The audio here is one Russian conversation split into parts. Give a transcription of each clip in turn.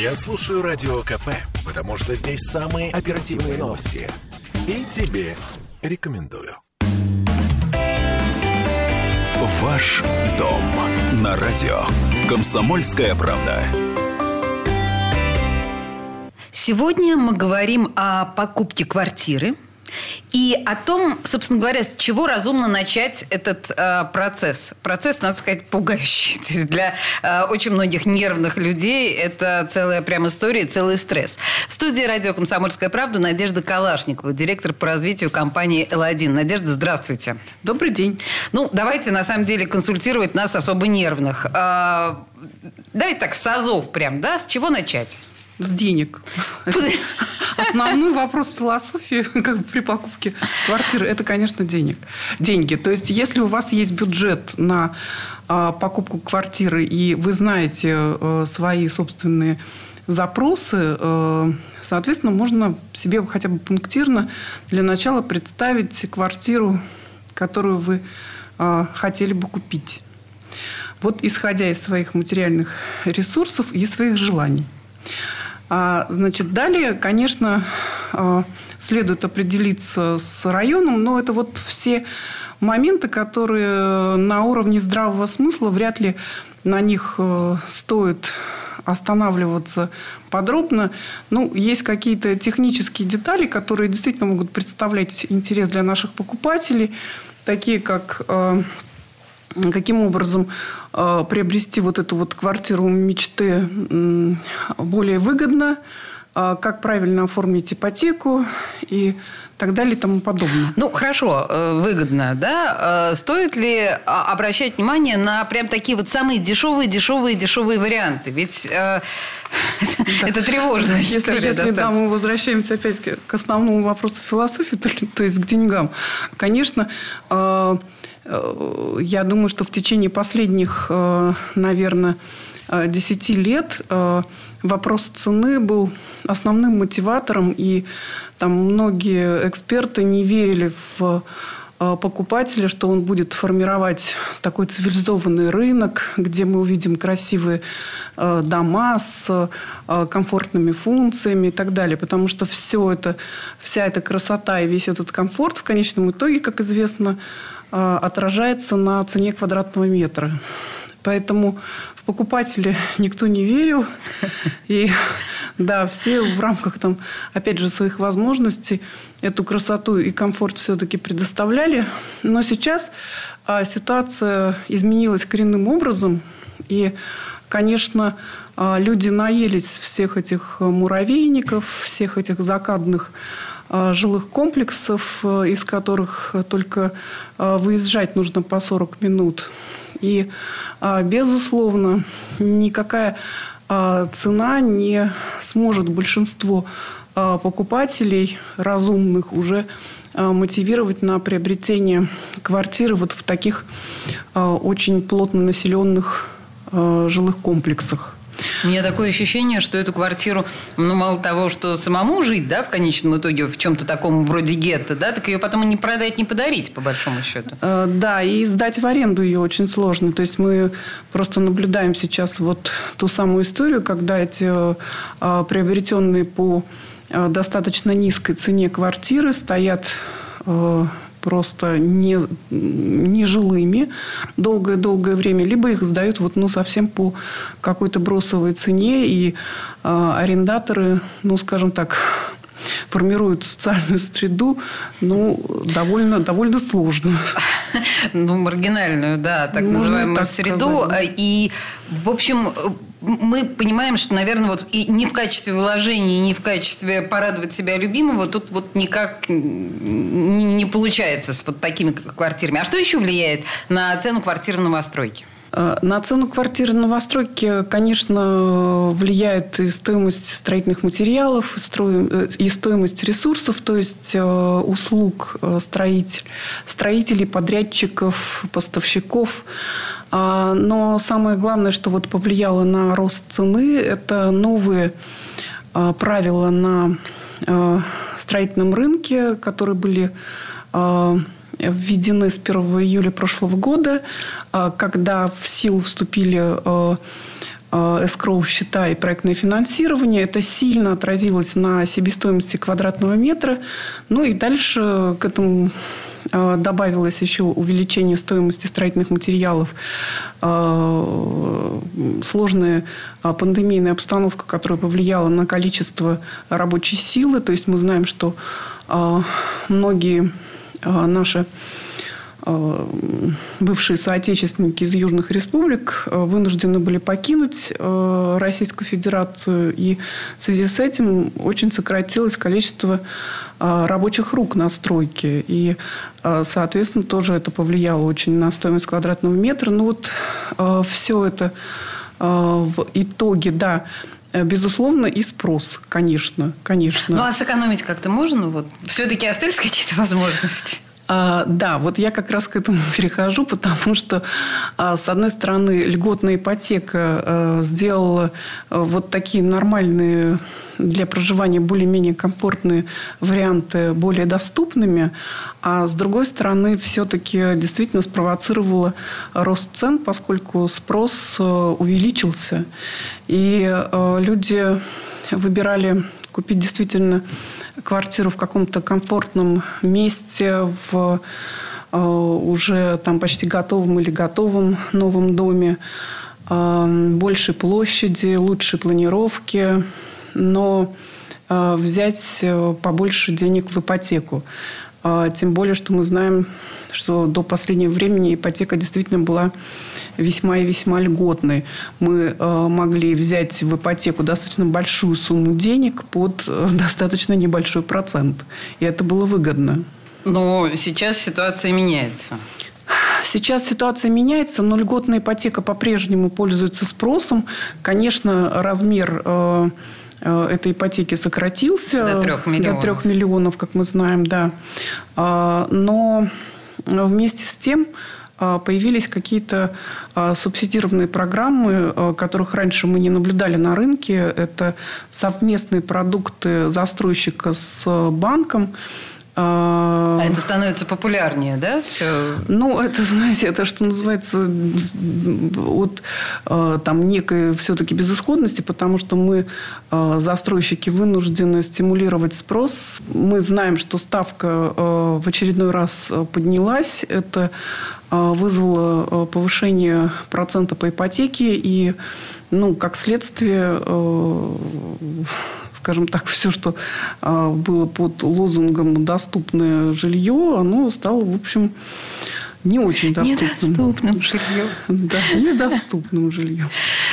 Я слушаю Радио КП, потому что здесь самые оперативные новости. И тебе рекомендую. Ваш дом на радио. Комсомольская правда. Сегодня мы говорим о покупке квартиры и о том, собственно говоря, с чего разумно начать этот э, процесс. Процесс, надо сказать, пугающий. То есть для э, очень многих нервных людей это целая прям история, целый стресс. В студии радио «Комсомольская правда» Надежда Калашникова, директор по развитию компании «Л1». Надежда, здравствуйте. Добрый день. Ну, давайте, на самом деле, консультировать нас особо нервных. Э, давайте так, с азов прям, да? С чего начать? С денег. Основной вопрос философии как бы, при покупке квартиры – это, конечно, денег. деньги. То есть, если у вас есть бюджет на а, покупку квартиры, и вы знаете а, свои собственные запросы, а, соответственно, можно себе хотя бы пунктирно для начала представить квартиру, которую вы а, хотели бы купить. Вот исходя из своих материальных ресурсов и своих желаний. А, значит, далее, конечно, а, следует определиться с районом, но это вот все моменты, которые на уровне здравого смысла вряд ли на них э, стоит останавливаться подробно. Ну, есть какие-то технические детали, которые действительно могут представлять интерес для наших покупателей, такие как э, каким образом э, приобрести вот эту вот квартиру мечты э, более выгодно, э, как правильно оформить ипотеку и так далее и тому подобное. Ну, хорошо, э, выгодно, да? Э, стоит ли а, обращать внимание на прям такие вот самые дешевые, дешевые, дешевые варианты? Ведь э, это тревожно. Если, если да, мы возвращаемся опять к основному вопросу философии, то, то есть к деньгам, конечно, Э, я думаю, что в течение последних, э, наверное, 10 э, лет вопрос цены был основным мотиватором, и там многие эксперты не верили в покупателя, что он будет формировать такой цивилизованный рынок, где мы увидим красивые дома с комфортными функциями и так далее. Потому что все это, вся эта красота и весь этот комфорт в конечном итоге, как известно, отражается на цене квадратного метра. Поэтому в покупателя никто не верил. И да, все в рамках, там, опять же, своих возможностей эту красоту и комфорт все-таки предоставляли. Но сейчас а, ситуация изменилась коренным образом. И, конечно, а, люди наелись всех этих муравейников, всех этих закадных жилых комплексов, э, из которых только э, выезжать нужно по 40 минут. И, безусловно, никакая цена не сможет большинство покупателей разумных уже мотивировать на приобретение квартиры вот в таких очень плотно населенных жилых комплексах. У меня такое ощущение, что эту квартиру, ну, мало того, что самому жить, да, в конечном итоге, в чем-то таком вроде гетто, да, так ее потом и не продать, не подарить, по большому счету. Э, да, и сдать в аренду ее очень сложно. То есть мы просто наблюдаем сейчас вот ту самую историю, когда эти э, приобретенные по э, достаточно низкой цене квартиры стоят просто не, нежилыми долгое-долгое время, либо их сдают вот, ну, совсем по какой-то бросовой цене, и э, арендаторы, ну, скажем так, формируют социальную среду, ну, довольно, довольно сложно. Ну, маргинальную, да, так Можно называемую так среду. Сказать, да. И, в общем, мы понимаем, что, наверное, вот и не в качестве вложения, не в качестве порадовать себя любимого тут вот никак не получается с вот такими квартирами. А что еще влияет на цену квартиры в новостройке? Э, на цену квартиры новостройки, конечно, влияет и стоимость строительных материалов, э, и стоимость ресурсов, то есть э, услуг строитель, строителей, подрядчиков, поставщиков. А, но самое главное, что вот повлияло на рост цены, это новые а, правила на а, строительном рынке, которые были введены с 1 июля прошлого года, когда в силу вступили эскроу счета и проектное финансирование. Это сильно отразилось на себестоимости квадратного метра. Ну и дальше к этому добавилось еще увеличение стоимости строительных материалов, э, сложная э, пандемийная обстановка, которая повлияла на количество рабочей силы. То есть мы знаем, что многие наши бывшие соотечественники из южных республик вынуждены были покинуть Российскую Федерацию. И в связи с этим очень сократилось количество рабочих рук на стройке. И, соответственно, тоже это повлияло очень на стоимость квадратного метра. Ну вот все это в итоге, да, Безусловно, и спрос, конечно, конечно. Ну, а сэкономить как-то можно? Вот. Все-таки остались какие-то возможности? А, да, вот я как раз к этому перехожу, потому что, а, с одной стороны, льготная ипотека а, сделала а, вот такие нормальные для проживания более-менее комфортные варианты более доступными, а с другой стороны все-таки действительно спровоцировала рост цен, поскольку спрос э, увеличился. И люди выбирали купить действительно квартиру в каком-то комфортном месте, в э, уже там почти готовом или готовом новом доме, большей площади, лучшей планировки, но э, взять э, побольше денег в ипотеку. Тем более, что мы знаем, что до последнего времени ипотека действительно была весьма и весьма льготной. Мы э, могли взять в ипотеку достаточно большую сумму денег под достаточно небольшой процент. И это было выгодно. Но сейчас ситуация меняется. Сейчас ситуация меняется, но льготная ипотека по-прежнему пользуется спросом. Конечно, размер Э, этой ипотеки сократился. До трех миллионов. До трех миллионов, как мы знаем, да. А, но вместе с тем появились какие-то а, субсидированные программы, которых раньше мы не наблюдали на рынке. Это совместные продукты застройщика с банком – а, а это становится популярнее, да, все? Ну, это, знаете, это что называется от а, там некой все-таки безысходности, потому что мы, а, застройщики, вынуждены стимулировать спрос. Мы знаем, что ставка в очередной раз поднялась. Это вызвало повышение процента по ипотеке и, ну, как следствие, скажем так, все, что а, было под лозунгом «доступное жилье», оно стало, в общем, не очень доступным. Недоступным жильем. Да, недоступным жильем.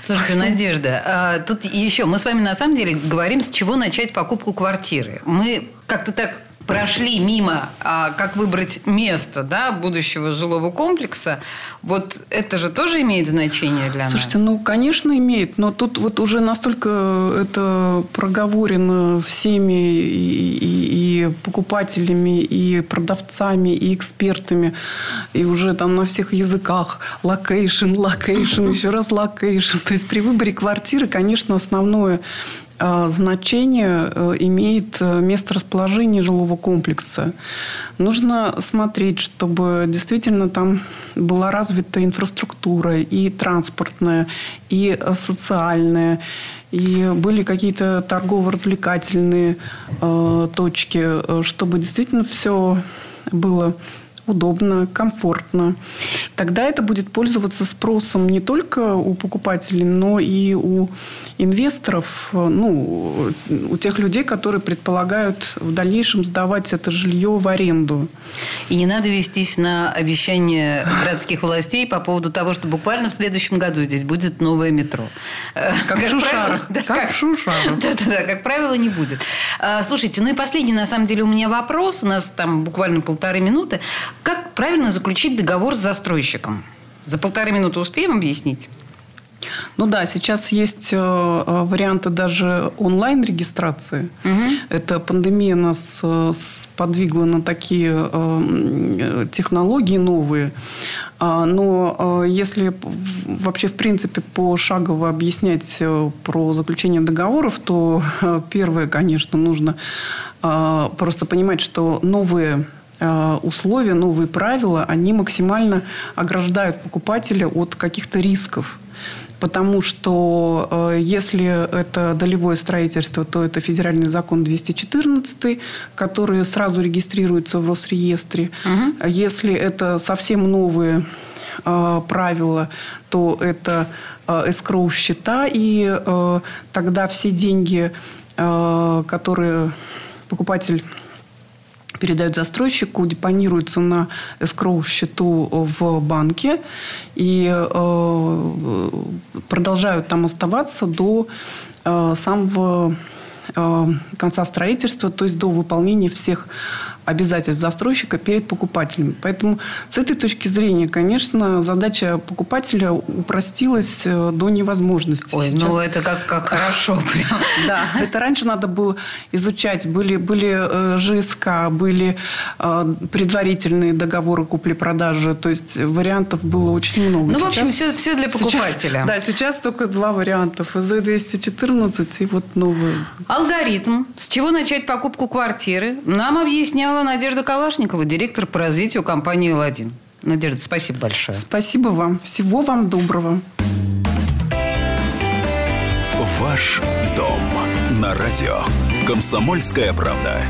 Слушайте, Надежда, а, тут еще мы с вами на самом деле говорим, с чего начать покупку квартиры. Мы как-то так прошли мимо, а, как выбрать место да, будущего жилого комплекса, вот это же тоже имеет значение для Слушайте, нас? ну, конечно, имеет. Но тут вот уже настолько это проговорено всеми и, и, и покупателями, и продавцами, и экспертами. И уже там на всех языках. Location, location, еще раз location. То есть при выборе квартиры, конечно, основное значение э, имеет э, место расположения жилого комплекса. Нужно смотреть, чтобы действительно там была развита инфраструктура и транспортная, и социальная, и были какие-то торгово-развлекательные э, точки, чтобы действительно все было удобно, комфортно. Тогда это будет пользоваться спросом не только у покупателей, но и у инвесторов, ну, у тех людей, которые предполагают в дальнейшем сдавать это жилье в аренду. И не надо вестись на обещания городских властей по поводу того, что буквально в следующем году здесь будет новое метро. Как, как в Шушарах. Да, как, как в Шушарах. Да-да-да, как правило, не будет. А, слушайте, ну и последний, на самом деле, у меня вопрос. У нас там буквально полторы минуты. Как правильно заключить договор с застройщиком? За полторы минуты успеем объяснить? Ну да, сейчас есть э, э, варианты даже онлайн-регистрации. Угу. Это пандемия нас э, подвигла на такие технологии новые. А, но если вообще, в принципе, пошагово объяснять про заключение договоров, то первое, конечно, нужно просто понимать, что новые условия, новые правила, они максимально ограждают покупателя от каких-то рисков. потому что э, если это долевое строительство, то это федеральный закон 214, который сразу регистрируется в Росреестре. Угу. Если это совсем новые э, правила, то это э, эскроу счета, и э, тогда все деньги, э, которые покупатель передают застройщику, депонируются на эскроу счету в банке. И э, продолжают там оставаться до э, самого э, конца строительства, то есть до выполнения всех обязательств застройщика перед покупателем. Поэтому с этой точки зрения, конечно, задача покупателя упростилась э, до невозможности. Ой, Сейчас... ну это как, как хорошо. Прям. Да, это раньше надо было изучать. Были, были э, ЖСК, были э, предварительные договоры купли-продажи. То есть вариантов было очень много. Ну, в общем, все, все для покупателя. Сейчас, да, сейчас только два варианта. ФЗ-214 и вот новый. Алгоритм. С чего начать покупку квартиры? Нам объяснял объясняла Надежда Калашникова, директор по развитию компании «Ладин». Надежда, спасибо большое. Спасибо вам. Всего вам доброго. Ваш дом на радио. Комсомольская правда.